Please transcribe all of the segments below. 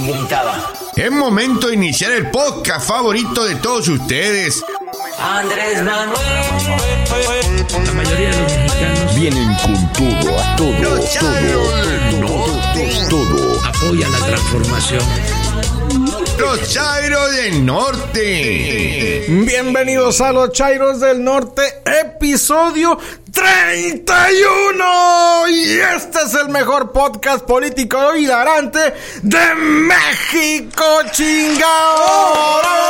ilimitada. Es momento de iniciar el podcast favorito de todos ustedes. Andrés Manuel. La mayoría de los mexicanos Vienen con todo, a todo, Chairos del Norte. todo. apoya la transformación. Los Chairos del Norte. Bienvenidos a los Chairos del Norte, episodio 31. Y este es el mejor podcast político hilarante de México, chingao. ¡Bravo!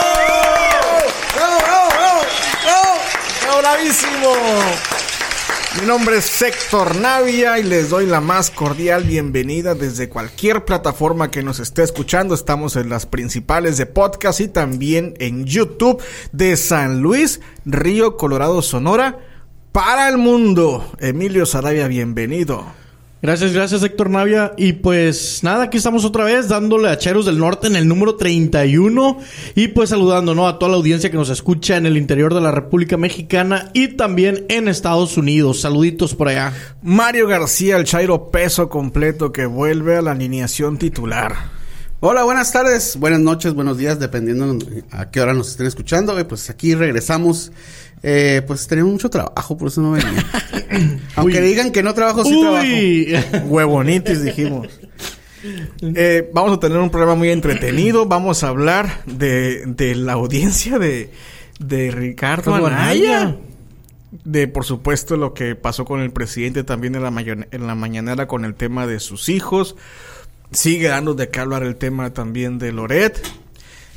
¡Bravo, bravo, bravo! ¡Bravo! ¡Bravísimo! Mi nombre es Héctor Navia y les doy la más cordial bienvenida desde cualquier plataforma que nos esté escuchando. Estamos en las principales de podcast y también en YouTube de San Luis, Río Colorado, Sonora, para el mundo. Emilio Sarabia, bienvenido. Gracias, gracias Héctor Navia. Y pues nada, aquí estamos otra vez dándole a Cheros del Norte en el número 31 y pues saludando ¿no? a toda la audiencia que nos escucha en el interior de la República Mexicana y también en Estados Unidos. Saluditos por allá. Mario García, el Chairo peso completo que vuelve a la alineación titular. Hola, buenas tardes, buenas noches, buenos días, dependiendo a qué hora nos estén escuchando. Pues aquí regresamos. Eh, pues tenemos mucho trabajo, por eso no venía. Aunque digan que no trabajo, sí Uy. Huevonitis, dijimos. Eh, vamos a tener un programa muy entretenido. Vamos a hablar de, de la audiencia de, de Ricardo Anaya. Anaya. De, por supuesto, lo que pasó con el presidente también en la, en la mañanera con el tema de sus hijos. Sigue dando de qué hablar el tema también de Loret.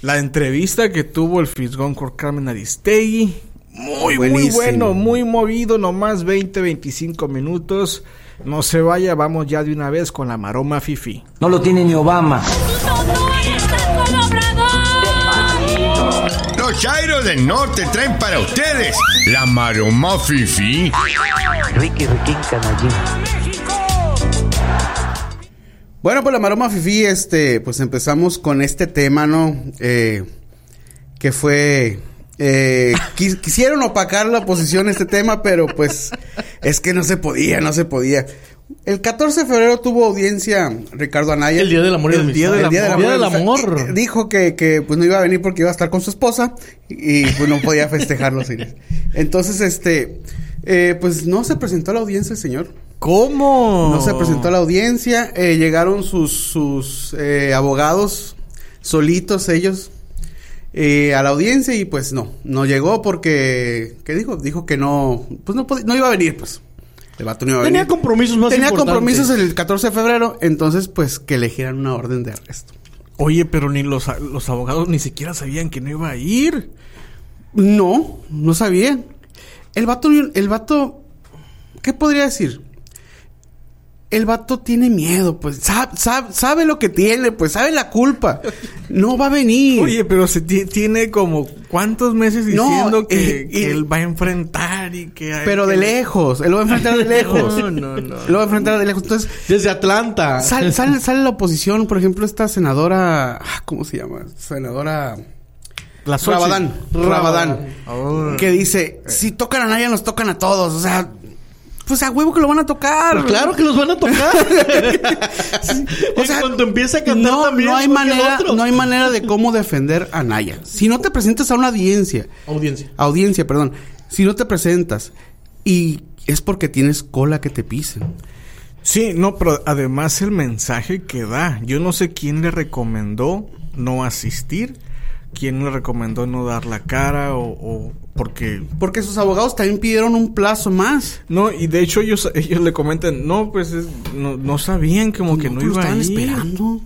La entrevista que tuvo el Fisgón con Carmen Aristegui. Muy, muy Buenísimo. bueno, muy movido, nomás 20, 25 minutos. No se vaya, vamos ya de una vez con la maroma Fifi. No lo tiene ni Obama. Los Chairos del Norte traen para ustedes la maroma fifi. Ricky, Ricky, canallín. Bueno, pues la Maroma Fifi, este, pues empezamos con este tema, ¿no? Eh, que fue... eh, quis- quisieron opacar la oposición a este tema, pero pues es que no se podía, no se podía. El 14 de febrero tuvo audiencia Ricardo Anaya. El Día del Amor y El Día del El Día del Amor. Dijo que, que, pues no iba a venir porque iba a estar con su esposa y, pues no podía festejar los. Entonces, este, eh, pues no se presentó a la audiencia el señor. ¿Cómo? No se presentó a la audiencia. eh, llegaron sus, sus eh, abogados solitos ellos eh, a la audiencia y pues no, no llegó porque, ¿qué dijo? Dijo que no, pues no, no iba a venir, pues. El vato no iba a Tenía venir. compromisos más Tenía importantes. compromisos el 14 de febrero, entonces pues que elegieran una orden de arresto. Oye, pero ni los, los abogados ni siquiera sabían que no iba a ir. No, no sabía. El vato, el vato, ¿qué podría decir? El vato tiene miedo, pues, sabe, sabe, sabe lo que tiene, pues, sabe la culpa. No va a venir. Oye, pero se ti- tiene como cuántos meses No, diciendo que, eh, que eh, él va a enfrentar y que... hay pero que- de lejos, él lo va a enfrentar de lejos. No, no, no. Lo va a enfrentar de lejos. Entonces, Desde Atlanta. sale, sale, sale la oposición, por ejemplo, esta senadora, ah, ¿cómo se llama? Senadora La. Rabadán, Rabadán, Oh. que dice, si tocan a nadie, nos tocan a todos. O sea, pues a huevo que lo van a tocar. Pero claro que los van a tocar. O sea, en cuanto empiece a cantar no, también. no hay manera, otro. no hay manera de cómo defender a Naya. Si no te presentas a una audiencia, Audiencia. audiencia, perdón, si no te presentas y es porque tienes cola que te pisen. Sí, no, pero además el mensaje que da. Yo no sé quién le recomendó no asistir, quién le recomendó no dar la cara o, o porque... Porque sus abogados también pidieron un plazo más. No, y de hecho ellos, ellos le comentan, no, pues es- no, no sabían como que no, lo iba a estaban ir. esperando.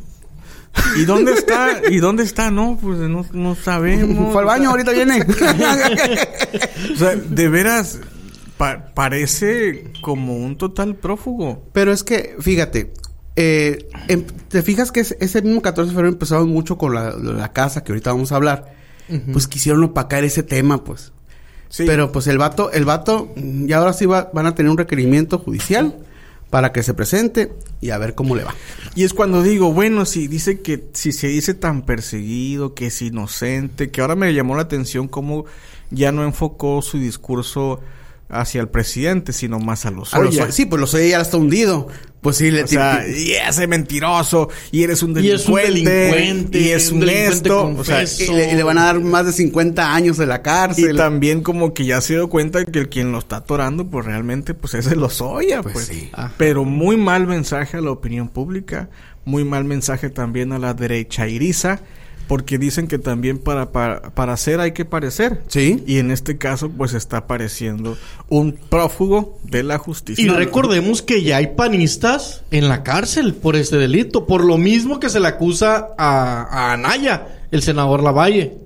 ¿Y dónde está? ¿Y dónde está? No, pues no, no sabemos. Fue al baño, ahorita viene. O sea, de veras, pa- parece como un total prófugo. Pero es que, fíjate, eh, em- te fijas que es- ese mismo 14 de febrero empezaron mucho con la, la casa, que ahorita vamos a hablar. Pues quisieron opacar ese tema, pues. Sí. Pero pues el vato, el vato, mm, y ahora sí va- van a tener un requerimiento judicial para que se presente y a ver cómo le va. Y es cuando digo, bueno, si dice que, si se dice tan perseguido, que es inocente, que ahora me llamó la atención cómo ya no enfocó su discurso hacia el presidente, sino más a los Lozoya. sí, pues los ya está hundido. Pues sí, le O sea, y ese mentiroso, y eres un Y es un delincuente, y es un un delincuente esto, o sea, confeso. y le, y le van a dar más de 50 años de la y cárcel. también como que ya se dio cuenta que el quien lo está atorando, pues realmente, pues ese lo soya, Pues pues. sí. Pero muy mal mensaje a la opinión pública, muy mal mensaje también a la derecha iriza, porque dicen que también para, para, para hacer hay que parecer. Sí. Y en este caso, pues está pareciendo un prófugo de la justicia. Y recordemos que ya hay panistas en la cárcel por este delito, por lo mismo que se le acusa a, a Anaya, el senador Lavalle.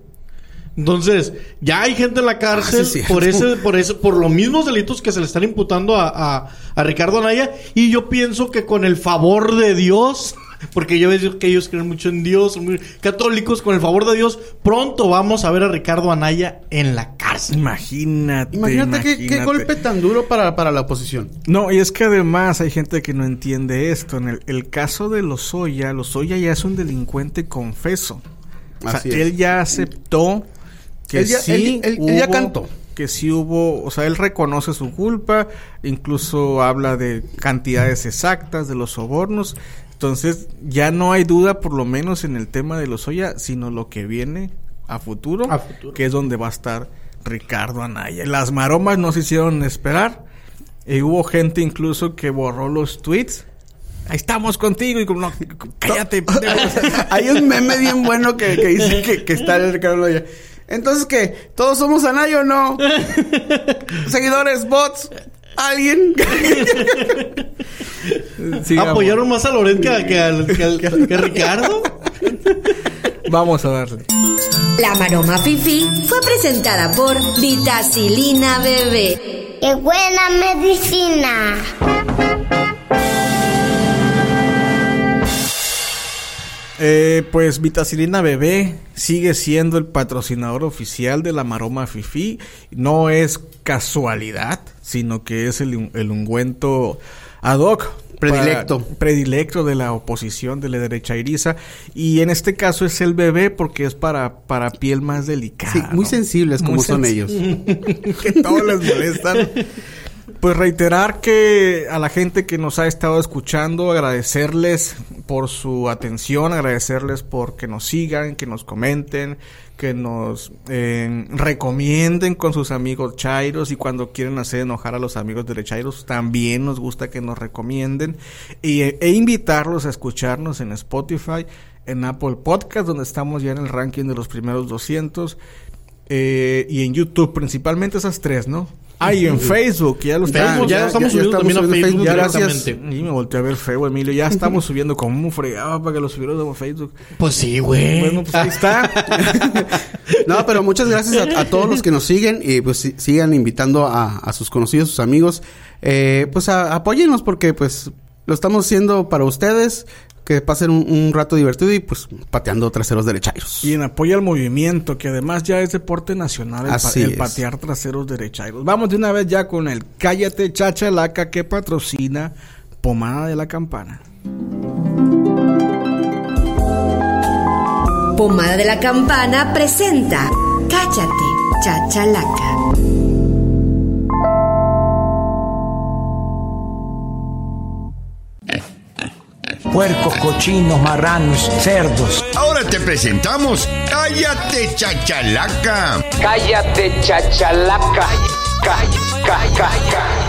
Entonces, ya hay gente en la cárcel Ah, sí, por ese, por ese, por los mismos delitos que se le están imputando a, a- a Ricardo Anaya. Y yo pienso que con el favor de Dios, porque yo veo que ellos creen mucho en Dios, son muy católicos, con el favor de Dios, pronto vamos a ver a Ricardo Anaya en la cárcel. Imagínate. Imagínate qué, golpe tan duro para, para la oposición. No, y es que además hay gente que no entiende esto. En el, el caso de Lozoya, Lozoya ya es un delincuente confeso. O sea, Así es. él ya aceptó que Él ya- sí él- él- él ya cantó. Que sí hubo, o sea, él reconoce su culpa, incluso habla de cantidades exactas de los sobornos. Entonces, ya no hay duda, por lo menos en el tema de Lozoya, sino lo que viene a futuro, A futuro. que es donde va a estar Ricardo Anaya. Las maromas no se hicieron esperar. Y hubo gente incluso que borró los tweets. Ahí estamos contigo y como no, cállate. Hay un meme bien bueno que, que dice que, que está el Ricardo Loya. Entonces, ¿qué? ¿Todos somos Anaya o no? ¿Seguidores, bots? ¿Alguien? ¿Apoyaron más a Loret que, a- que al- que al- que a Ricardo? Vamos a darle. La Maroma Fifi fue presentada por Vitacilina Bebé. ¡Qué buena medicina! Eh, pues Vitacilina Bebé sigue siendo el patrocinador oficial de la Maroma Fifi. No es casualidad, sino que es el, el ungüento ad hoc. Predilecto. para- predilecto de la oposición de la derecha iriza. Y en este caso es el bebé porque es para, para piel más delicada. Sí, muy ¿no? sensibles como Muy son ellos. que todos les molestan. Pues reiterar que a la gente que nos ha estado escuchando, agradecerles por su atención, agradecerles por que nos sigan, que nos comenten, que nos eh, recomienden con sus amigos chairos y cuando quieren hacer enojar a los amigos de chairos también nos gusta que nos recomienden y, e invitarlos a escucharnos en Spotify, en Apple Podcast donde estamos ya en el ranking de los primeros 200 eh, y en YouTube, principalmente esas tres, ¿no? Ah, y en Facebook, ya lo estamos. ya, ya- estamos ya subiendo estamos también a subiendo Facebook Facebook, gracias. directamente. Y me volteé a ver feo, Emilio. Ya estamos subiendo como un fregado para que lo subiéramos a Facebook. Pues sí, güey. Bueno, pues ahí está. No, pero muchas gracias a, a todos los que nos siguen y pues si- sigan invitando a, a sus conocidos, sus amigos. Eh, pues a, apóyennos porque pues lo estamos haciendo para ustedes. Que pasen un, un rato divertido y pues pateando traseros derechairos. y en apoyo al movimiento, que además ya es deporte nacional el, pa- el es. patear traseros derechairos. Vamos de una vez ya con el Cállate Chachalaca que patrocina Pomada de la Campana. Pomada de la Campana presenta Cállate, Chachalaca. Puercos, cochinos, marranos, cerdos. Ahora te presentamos Cállate Chachalaca. Cállate, chachalaca.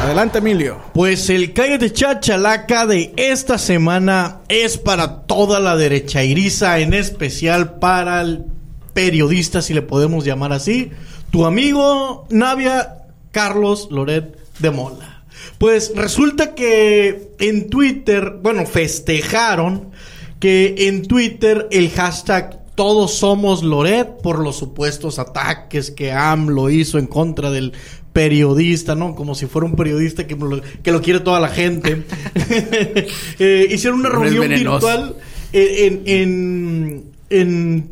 Adelante, Emilio. Pues el Cállate Chachalaca de esta semana es para toda la derecha iriza, en especial para el periodista, si le podemos llamar así, tu amigo Navia Carlos Loret de Mola. Pues resulta que en Twitter, bueno, festejaron que en Twitter el hashtag todos somos Loret por los supuestos ataques que AMLO hizo en contra del periodista, ¿no? Como si fuera un periodista que lo, que lo quiere toda la gente. Eh, hicieron una reunión virtual en, en, en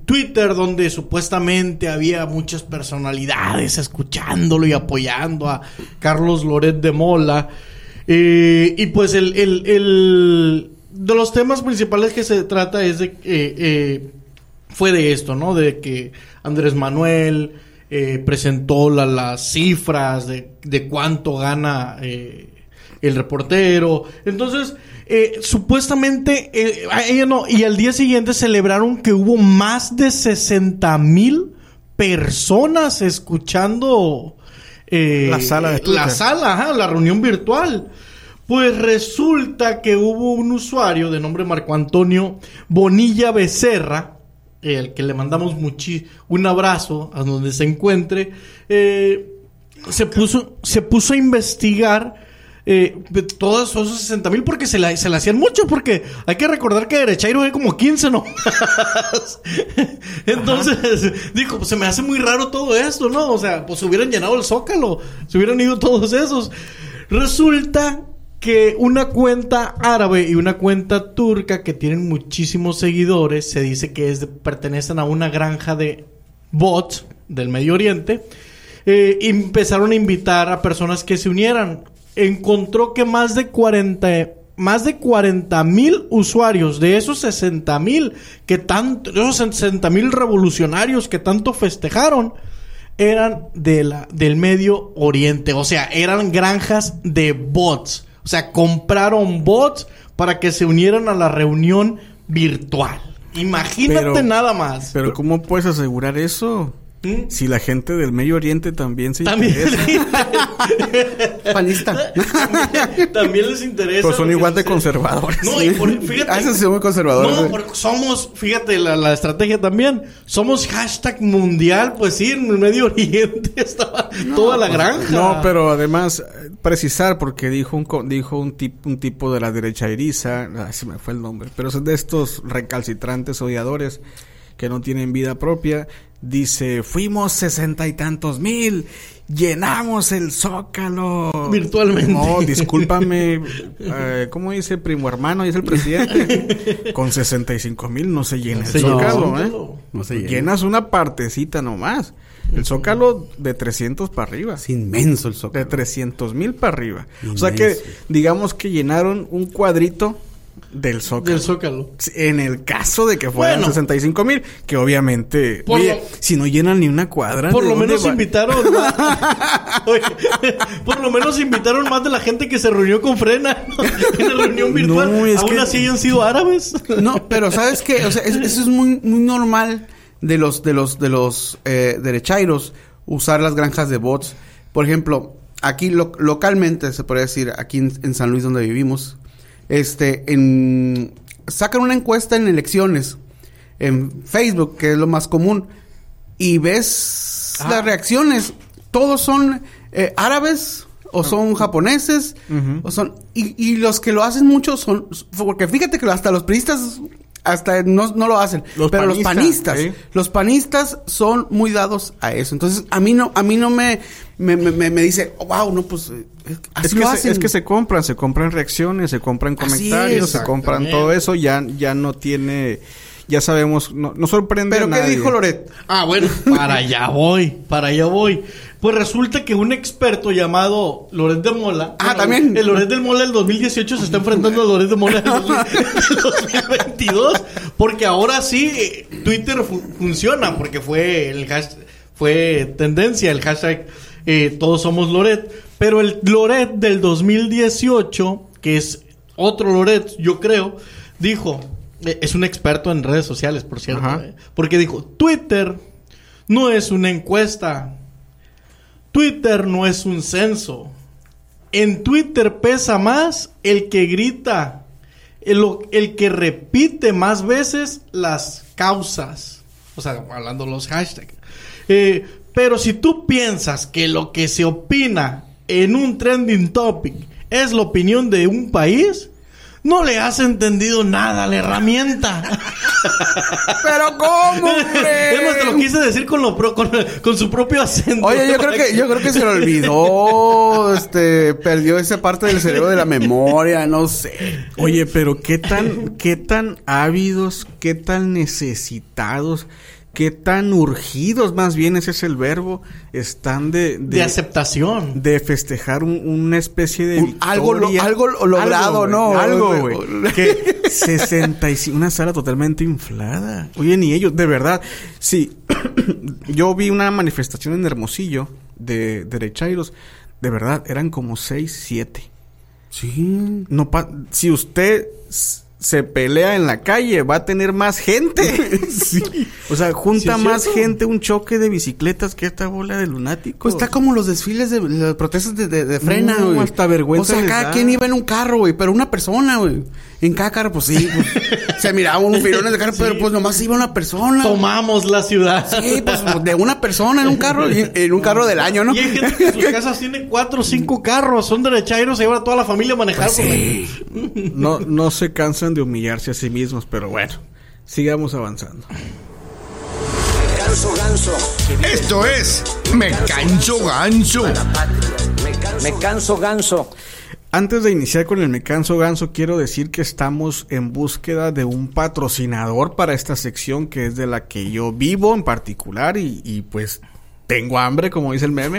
Twitter donde supuestamente había muchas personalidades escuchándolo y apoyando a Carlos Loret de Mola. Eh, y pues el, el- el- de los temas principales que se trata es de que eh, fue de esto, ¿no? De que Andrés Manuel eh, presentó la- las cifras de, de cuánto gana eh, el reportero. Entonces, eh, supuestamente, eh, ella no, y al día siguiente celebraron que hubo más de 60 mil personas escuchando eh, La sala de la sala, ajá, la reunión virtual. Pues resulta que hubo un usuario de nombre Marco Antonio Bonilla Becerra, el que le mandamos muchi un abrazo a donde se encuentre, eh, se puso, se puso a investigar eh, todos esos 60 mil porque se la, se la hacían mucho, porque hay que recordar que Derechairo hay como 15 no Entonces, dijo, pues se me hace muy raro todo esto, ¿no? O sea, pues se hubieran llenado el zócalo, se hubieran ido todos esos. Resulta que una cuenta árabe y una cuenta turca que tienen muchísimos seguidores, se dice que es de- pertenecen a una granja de bots del Medio Oriente, eh, empezaron a invitar a personas que se unieran. Encontró que más de 40 más de 40 mil usuarios de esos 60 mil que tanto, esos 60 mil revolucionarios que tanto festejaron, eran de la, del Medio Oriente. O sea, eran granjas de bots. O sea, compraron bots para que se unieran a la reunión virtual. Imagínate Pero- nada más. Pero ¿cómo puedes asegurar eso? ¿Mm? Si la gente del Medio Oriente también se También, interesa. Panista. también les interesa. Pero son igual de conservadores. No, y por- fíjate. Ah, muy conservadores, No, porque somos, fíjate, la, la estrategia también. Somos hashtag mundial, pues sí, en el Medio Oriente estaba toda la granja. No, pero además eh, precisar porque dijo un co- dijo un tip, un tipo de la derecha iriza, ah, se me fue el nombre, pero son de estos recalcitrantes odiadores que no tienen vida propia. Dice, fuimos sesenta y tantos mil, llenamos el zócalo. Virtualmente. No, discúlpame, eh, ¿cómo dice primo hermano? Dice el presidente. Con 65 mil no se llena el zócalo, ¿eh? Zócalo. No se llena. Llenas una partecita nomás. El zócalo de 300 para arriba. Es inmenso el De zócalo. 300 mil para arriba. O sea que, digamos que llenaron un cuadrito del zócalo. Del Zócalo. En el caso de que fueran Bueno. 65 mil, que obviamente, Por oye, lo- si no llenan ni una cuadra, Por ¿de lo menos va? invitaron más. Oye, por lo menos invitaron más de la gente que se reunió con Frena en la reunión virtual. No, es Aún que- así hayan sido árabes. No, pero ¿sabes qué? O sea, es- eso es muy, muy normal de los, de los, de los eh, derechairos usar las granjas de bots. Por ejemplo, aquí lo- localmente, se podría decir, aquí en, en San Luis donde vivimos, este, en, sacan una encuesta en elecciones en Facebook, que es lo más común, y ves Ah. las reacciones. Todos son eh, árabes o son japoneses o son y, y los que lo hacen mucho son porque fíjate que hasta los priistas hasta no, no lo hacen Los pero los panistas, ¿eh? los panistas son muy dados a eso. Entonces a mí no a mí no me me, me, me- me dice oh, wow no pues eh, así Es que, lo se, hacen es que se compran, se compran reacciones, se compran comentarios, es, se compran todo eso, ya, ya no tiene, ya sabemos, no, no sorprende pero a qué dijo Loret Ah, bueno, para allá voy, para allá voy. Pues resulta que un experto llamado Loret de Mola. Ah, también. El Loret del Mola del 2018 se está enfrentando al Loret de Mola del 2022. Porque ahora sí, eh, Twitter fu- funciona, porque fue el fue tendencia el hashtag eh, Todos somos Loret. Pero el Loret del 2018, que es otro Loret, yo creo, dijo. eh, Es un experto en redes sociales, por cierto. Eh, porque dijo: Twitter no es una encuesta. Twitter no es un censo. En Twitter pesa más el que grita, el, que repite más veces las causas. O sea, hablando los hashtags. Eh, pero si tú piensas que lo que se opina en un trending topic es la opinión de un país, no le has entendido nada a la herramienta. pero cómo hombre? Es más, te lo quise decir con, lo pro- con, con su propio acento. Oye, yo creo que yo creo que se lo olvidó, este, perdió esa parte del cerebro de la memoria, no sé. Oye, pero qué tan, qué tan ávidos, qué tan necesitados qué tan urgidos, más bien ese es el verbo, están de... De, aceptación. De festejar un- una especie de... Un- algo lo- algo lo- logrado, ¿no? Algo, güey. Que 65... Una sala totalmente inflada. Oye, ni ellos, de verdad. Sí, yo vi una manifestación en Hermosillo de derechairos. De verdad, eran como 6, 7. Sí. No pa- si usted se pelea en la calle, va a tener más gente. O sea, junta Sí, más gente un choque de bicicletas que esta bola de lunáticos. Pues está como los desfiles de las protestas de, de, de frena, No, güey. hasta vergüenza O sea, cada da. quien iba en un carro, güey, pero una persona, güey. En cada carro, pues sí, pues, se miraban unos filones de carro, pero pues nomás iba una persona. Tomamos la ciudad. Sí, pues de una persona en un carro, en un carro del año, ¿no? Y hay gente que en sus casas tiene cuatro o cinco carros, son derechairos, se lleva toda la familia a manejar. Pues sí. No, no se cansan de humillarse a sí mismos, pero bueno, sigamos avanzando. Canso ganso. Esto es Me Canso Ganso. Me canso ganso. Antes de iniciar con el Me Canso Ganso, quiero decir que estamos en búsqueda de un patrocinador para esta sección que es de la que yo vivo en particular y, y, pues tengo hambre, como dice el meme.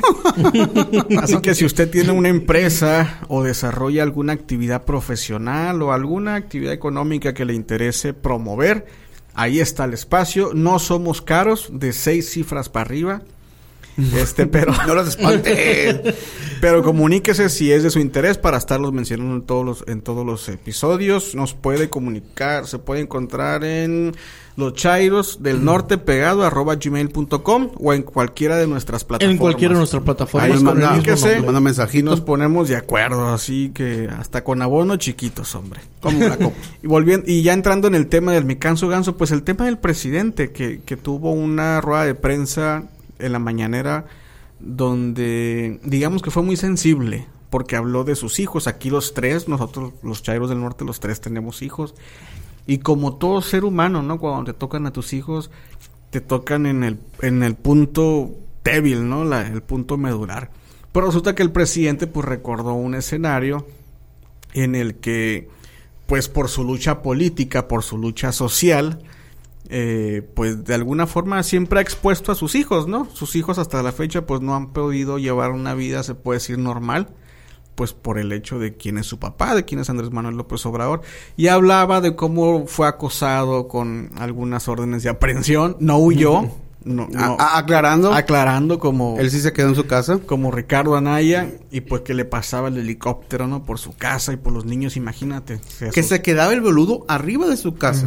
Así que si usted tiene una empresa o desarrolla alguna actividad profesional o alguna actividad económica que le interese promover, ahí está el espacio. No somos caros, de seis cifras para arriba. Este, pero No los espante. pero comuníquese si es de su interés para estarlos mencionando en todos los, en todos los episodios. Nos puede comunicar, se puede encontrar en los chairos del norte pegado arroba gmail.com o en cualquiera de nuestras plataformas. En cualquiera de nuestras plataformas. Ahí comuníquese manda y mensajito. nos ponemos de acuerdo, así que hasta con abono chiquitos, hombre. Como la copa. Y volviendo, y ya entrando en el tema del mi canso ganso, pues el tema del presidente que, que tuvo una rueda de prensa en la mañanera donde digamos que fue muy sensible porque habló de sus hijos, aquí los tres, nosotros los chairos del norte los tres tenemos hijos y como todo ser humano, ¿no? Cuando te tocan a tus hijos te tocan en el en el punto débil, ¿no? La- el punto medular. Pero resulta que el presidente pues recordó un escenario en el que, pues por su lucha política, por su lucha social, eh, pues de alguna forma siempre ha expuesto a sus hijos, ¿no? Sus hijos hasta la fecha pues no han podido llevar una vida, se puede decir, normal, pues por el hecho de quién es su papá, de quién es Andrés Manuel López Obrador, y hablaba de cómo fue acosado con algunas órdenes de aprehensión, no huyó, no, aclarando, aclarando como él sí se quedó en su casa. como Ricardo Anaya y pues que le pasaba el helicóptero, ¿no? Por su casa y por los niños, imagínate. Que se quedaba el boludo arriba de su casa.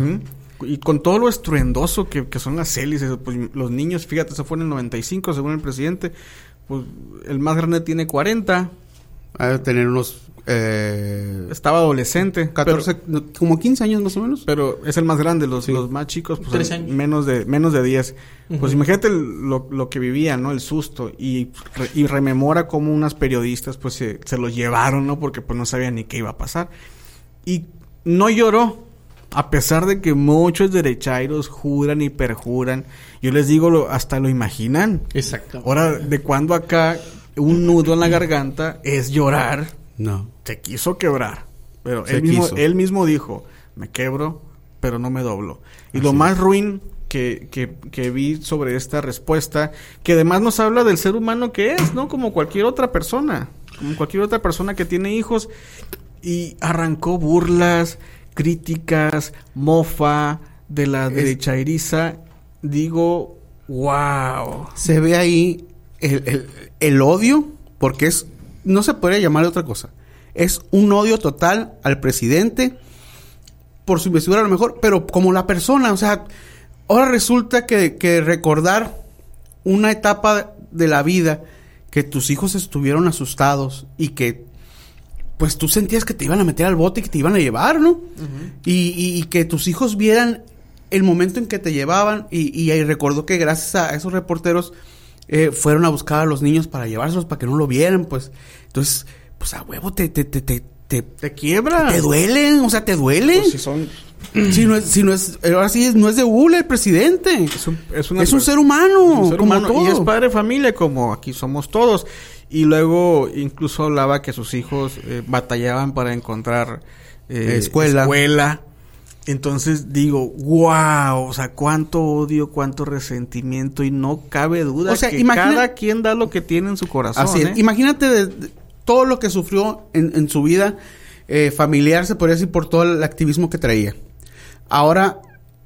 Y con todo lo estruendoso que, que son las hélices, pues los niños, fíjate, eso fue en el 95 según el presidente, pues el más grande tiene 40, Ha de tener unos eh, estaba adolescente, 14, pero, no, como 15 años más o menos. pero es el más grande, los, los más chicos, pues Tres el- años. menos de menos de 10. Pues imagínate el- lo, lo que vivían, ¿no? El susto y, re- y rememora cómo unas periodistas pues se, se los llevaron, ¿no? Porque pues no sabían ni qué iba a pasar. Y no lloró, a pesar de que muchos derechairos juran y perjuran. Yo les digo, lo, hasta lo imaginan. Exacto. Ahora, ¿de cuando acá un nudo en la garganta es llorar? No. Se quiso quebrar. Pero él mismo, él mismo dijo, me quebro, pero no me doblo. Y lo más ruin que, que, que vi sobre esta respuesta, que además nos habla del ser humano que es, ¿no? Como cualquier otra persona. Como cualquier otra persona que tiene hijos. Y arrancó burlas, críticas, mofa de la derechairiza. Digo, wow. Se ve ahí el, el- el odio, porque es, no se podría llamar otra cosa. Es un odio total al presidente por su investidura a lo mejor, pero como la persona, o sea, ahora resulta que, que recordar una etapa de la vida que tus hijos estuvieron asustados y que pues tú sentías que te iban a meter al bote y que te iban a llevar, ¿no? y, y- y que tus hijos vieran el momento en que te llevaban y, y ahí recordó que gracias a esos reporteros eh, fueron a buscar a los niños para llevárselos para que no lo vieran, pues entonces, pues a huevo te te te te te, Te quiebra. te duelen, o sea, te duele. Pues si son si no es si no es ahora sí no es de hule el presidente. Es un, es una Es un ser humano, un ser como humano, todo. y es padre familia como aquí somos todos y luego incluso hablaba que sus hijos eh, batallaban para encontrar eh, Escuela. escuela. Entonces digo, wow, o sea, cuánto odio, cuánto resentimiento y no cabe duda O sea, que imagina- cada quien da lo que tiene en su corazón. Así es. ¿eh? Imagínate de- de todo lo que sufrió en, en su vida eh, familiar, se podría decir, por todo el activismo que traía. Ahora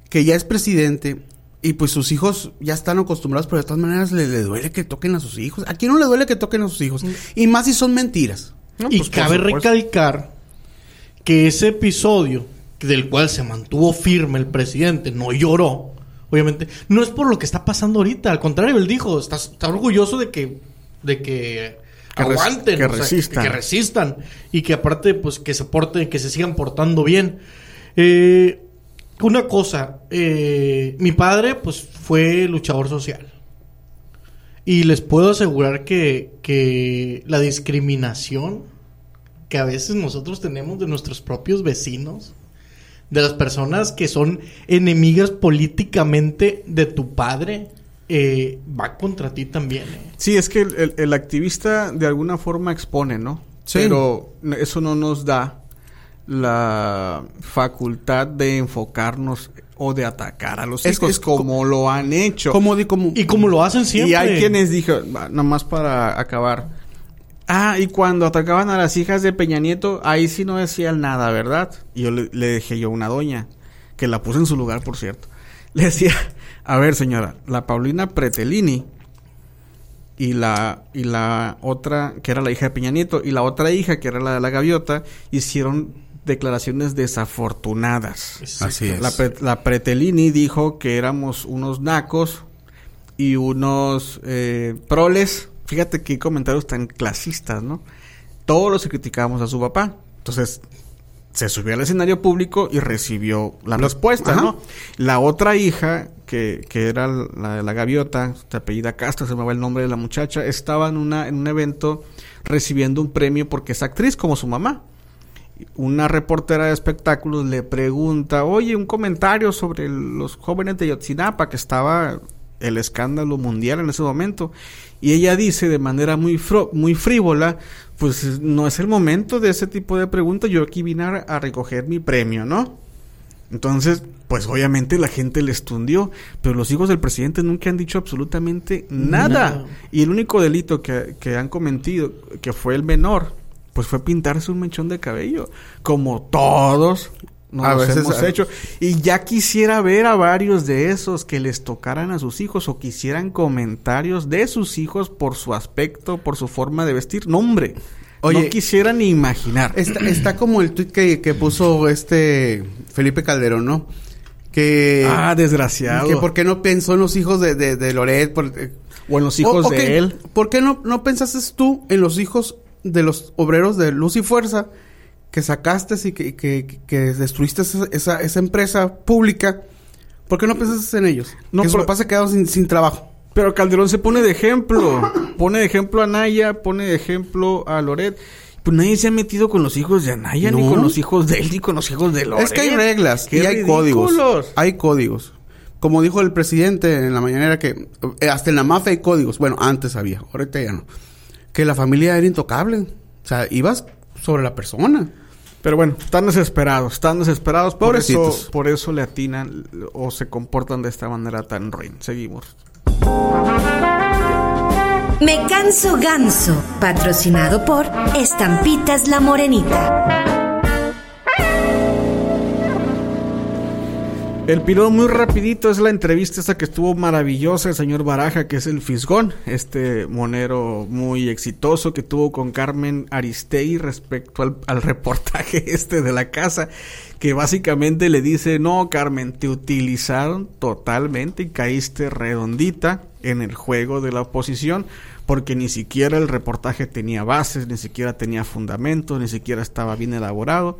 que ya es presidente y pues sus hijos ya están acostumbrados, pero de todas maneras le, le duele que toquen a sus hijos. ¿A quién no le duele que toquen a sus hijos? Y más si son mentiras. No, y pues, cabe supuesto. recalcar que ese episodio del cual se mantuvo firme el presidente, no lloró, obviamente, no es por lo que está pasando ahorita. Al contrario, él dijo, está, está orgulloso de que, de que, Que res- aguanten, que o sea, resistan. que resistan y que aparte, pues, que se porten, que se sigan portando bien. Eh, una cosa, eh, mi padre, pues, fue luchador social. Y les puedo asegurar que, que la discriminación que a veces nosotros tenemos de nuestros propios vecinos, de las personas que son enemigas políticamente de tu padre, eh, va contra ti también. eh. Sí, es que el, el- el activista de alguna forma expone, ¿no? Sí. Pero eso no nos da la facultad de enfocarnos o de atacar a los Es- hijos es co- como lo han hecho. Como Y como lo hacen siempre. Y hay quienes dijeron, va, nada más para acabar. Ah, y cuando atacaban a las hijas de Peña Nieto, ahí sí no decían nada, ¿verdad? Y yo le, le dejé yo una doña, que la puse en su lugar, por cierto. Le decía, a ver señora, la Paulina Pretelini y la, y la otra, que era la hija de Peña Nieto, y la otra hija, que era la de la gaviota, hicieron declaraciones desafortunadas. Así es. La, Pre- la Pretelini dijo que éramos unos nacos y unos eh, proles. Fíjate qué comentarios tan clasistas, ¿no? Todos los que criticábamos a su papá. Entonces, se subió al escenario público y recibió la respuesta, ajá. ¿no? La otra hija, que, que era la gaviota, se apellida Castro, se me va el nombre de la muchacha, estaba en, una, en un evento recibiendo un premio porque es actriz como su mamá una reportera de espectáculos le pregunta, oye, un comentario sobre los jóvenes de Yotzinapa, que estaba el escándalo mundial en ese momento. Y ella dice de manera muy, fro- muy frívola, pues no es el momento de ese tipo de preguntas, yo aquí vine a, a recoger mi premio, ¿no? Entonces, pues obviamente la gente le estundió, pero los hijos del presidente nunca han dicho absolutamente nada. Nada. Y el único delito que, que han cometido, que fue el menor, pues fue pintarse un mechón de cabello, como todos nos A veces, hemos hecho. Y ya quisiera ver a varios de esos que les tocaran a sus hijos o quisieran comentarios de sus hijos por su aspecto, por su forma de vestir. No, hombre. Oye, no quisiera ni imaginar. Está, está como el tweet que, que puso este Felipe Calderón, ¿no? Que, ah, desgraciado. que por qué no pensó en los hijos de, de, de Loret. Por, eh, O en los hijos o- de él. ¿Por qué no, no pensaste tú en los hijos de los obreros de Luz y Fuerza que sacaste y que, que, que destruiste esa, esa, esa empresa pública? ¿Por qué no pensaste en ellos? No, que sus pero- papás se quedaron sin, sin trabajo. Pero Calderón se pone de ejemplo. Pone de ejemplo a Naya, pone de ejemplo a Loret. Pues nadie se ha metido con los hijos de Anaya, ni con los hijos de él, ni con los hijos de Loret. Es que hay reglas ¡Qué y hay códigos. Hay códigos. Como dijo el presidente en la mañanera que eh, hasta en la mafia hay códigos. Bueno, antes había, ahorita ya no. Que la familia era intocable. O sea, ibas sobre la persona. Pero bueno, están desesperados, están desesperados. Por eso, por eso le atinan o se comportan de esta manera tan ruin. Seguimos. Me canso ganso, patrocinado por Estampitas La Morenita. El pilón muy rapidito es la entrevista esta que estuvo maravillosa el señor Baraja, que es el Fisgón, este monero muy exitoso que tuvo con Carmen Aristegui respecto al, al reportaje este de la casa, que básicamente le dice, no Carmen, te utilizaron totalmente y caíste redondita en el juego de la oposición, porque ni siquiera el reportaje tenía bases, ni siquiera tenía fundamentos, ni siquiera estaba bien elaborado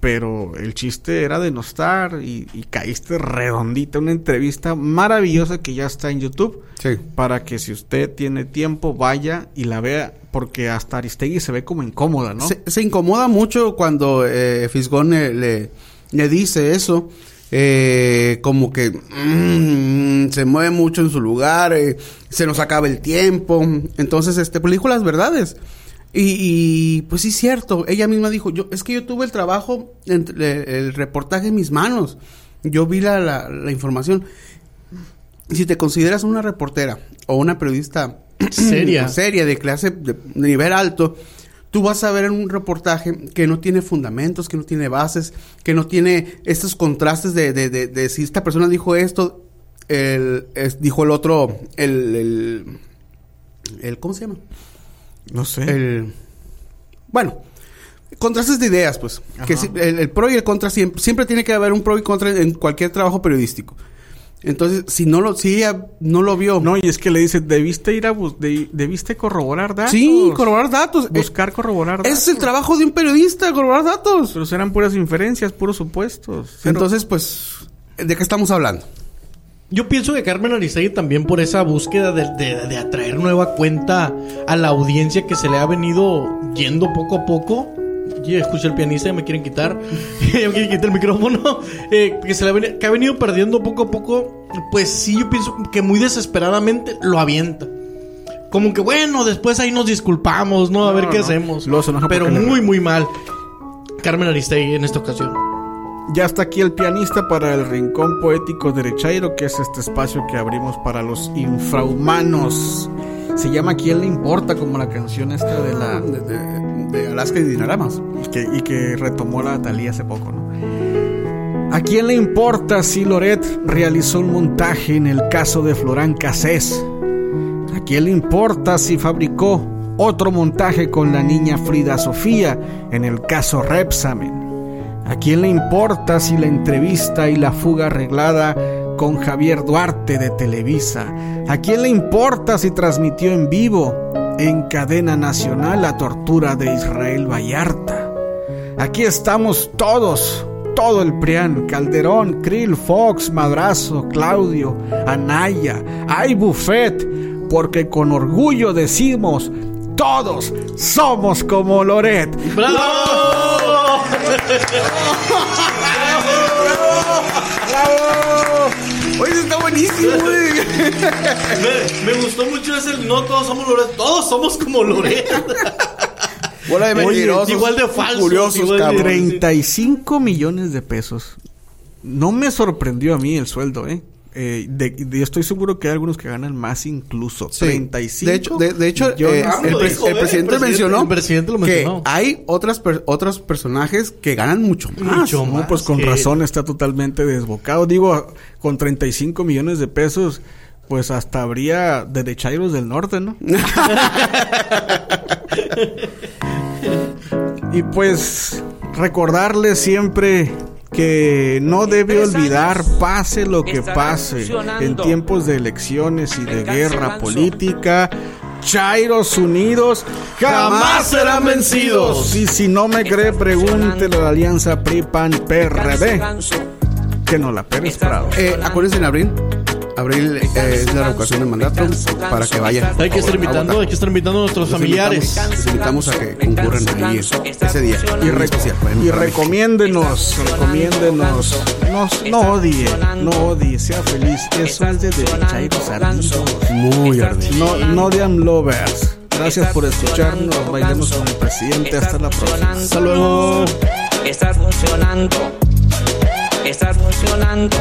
pero el chiste era denostar y, y caíste redondita. Una entrevista maravillosa que ya está en YouTube. Sí. Para que si usted tiene tiempo, vaya y la vea. Porque hasta Aristegui se ve como incómoda, ¿no? Se, se incomoda mucho cuando eh, Fisgón le, le, le dice eso. eh, como que mm, se mueve mucho en su lugar, eh, se nos acaba el tiempo. Entonces, este, pues le dijo las verdades. Y, y, pues sí, cierto. Ella misma dijo, yo, es que yo tuve el trabajo, entre- el, reportaje en mis manos. Yo vi la, la, la información. Si te consideras una reportera o una periodista Seria. seria de clase de, de nivel alto, tú vas a ver en un reportaje que no tiene fundamentos, que no tiene bases, que no tiene estos contrastes de, de, de, de si esta persona dijo esto, el, es- dijo el otro, el, el, el, ¿cómo se llama? No sé. El, bueno, contrastes de ideas, pues. Que si- el, el pro y el contra siempre, siempre tiene que haber un pro y contra en cualquier trabajo periodístico. Entonces, si no lo, si ella no lo vio, No, y es que le dice, debiste ir a de- debiste corroborar datos. sí, corroborar datos. Eh, Buscar corroborar datos. es el trabajo de un periodista, corroborar datos. Pero eran puras inferencias, puros supuestos. Cero- Entonces, pues, ¿de qué estamos hablando? Yo pienso que Carmen Aristegui también por esa búsqueda de, de- de atraer nueva cuenta a la audiencia que se le ha venido yendo poco a poco. Oye, escuché el pianista, me quieren quitar. ya me quieren quitar el micrófono. Eh, que, se le ha veni- que ha venido perdiendo poco a poco. Pues sí, yo pienso que muy desesperadamente lo avienta. Como que bueno, después ahí nos disculpamos, ¿no? A ver qué no. hacemos. Enoja Pero muy, muy mal. Carmen Aristegui en esta ocasión. Ya está aquí el pianista para el Rincón Poético Derechairo, que es este espacio que abrimos para los infrahumanos. Se llama ¿Quién le importa? Como la canción esta de la... Alaska y Dinaramas. y que, retomó la Talía hace poco. ¿A quién le importa si Loret realizó un montaje en el caso de Florán Cassés? ¿A quién le importa si fabricó otro montaje con la niña Frida Sofía en el caso Repsamen? ¿A quién le importa si la entrevista y la fuga arreglada con Javier Duarte de Televisa? ¿A quién le importa si transmitió en vivo en cadena nacional la tortura de Israel Vallarta? Aquí estamos todos, todo el PRIAN, Calderón, Krill, Fox, Madrazo, Claudio, Anaya, hay Buffet, porque con orgullo decimos, todos somos como Loret. ¡Bravo! Oye, está buenísimo, güey. me, me gustó mucho ese no todos somos Loret, todos somos como Loret. Bola de Oye, mentirosos. igual de falsos, Curiosos, igual cabrón. 35 millones de pesos. No me sorprendió a mí el sueldo, ¿eh? Eh, de, de- yo estoy seguro que hay algunos que ganan más incluso. Sí. 35 De hecho, de, hecho eh, Ah, el, lo pre- dijo, el presidente el presidente- mencionó el presidente lo mencionó. que hay otras per- otros personajes que ganan mucho más. Mucho No, más pues con que- razón está totalmente desbocado. Digo, con 35 millones de pesos, pues hasta habría derechairos del norte, ¿no? y pues recordarles siempre que no debe olvidar, pase lo que pase, en tiempos de elecciones y de guerra política, Chairos Unidos jamás serán vencidos. Y si no me cree, pregúntele a la alianza PRI-PAN-PRD, que no la Pérez Prado. Eh, acuérdense en abril. Abril eh, es la revocación de mandato para que vayan. Hay que estar invitando, hay que estar invitando a nuestros familiares. invitamos- los invitamos a que concurran ahí ese día. Y, especial y recomiéndenos, recomiéndenos, nos- no odie, no odie, sea feliz. Eso es de derechairos ardidos. Muy ardido. No, no de lovers. Gracias por escucharnos. Bailemos con el presidente. Hasta la próxima. Hasta luego. Estás funcionando. Estás funcionando.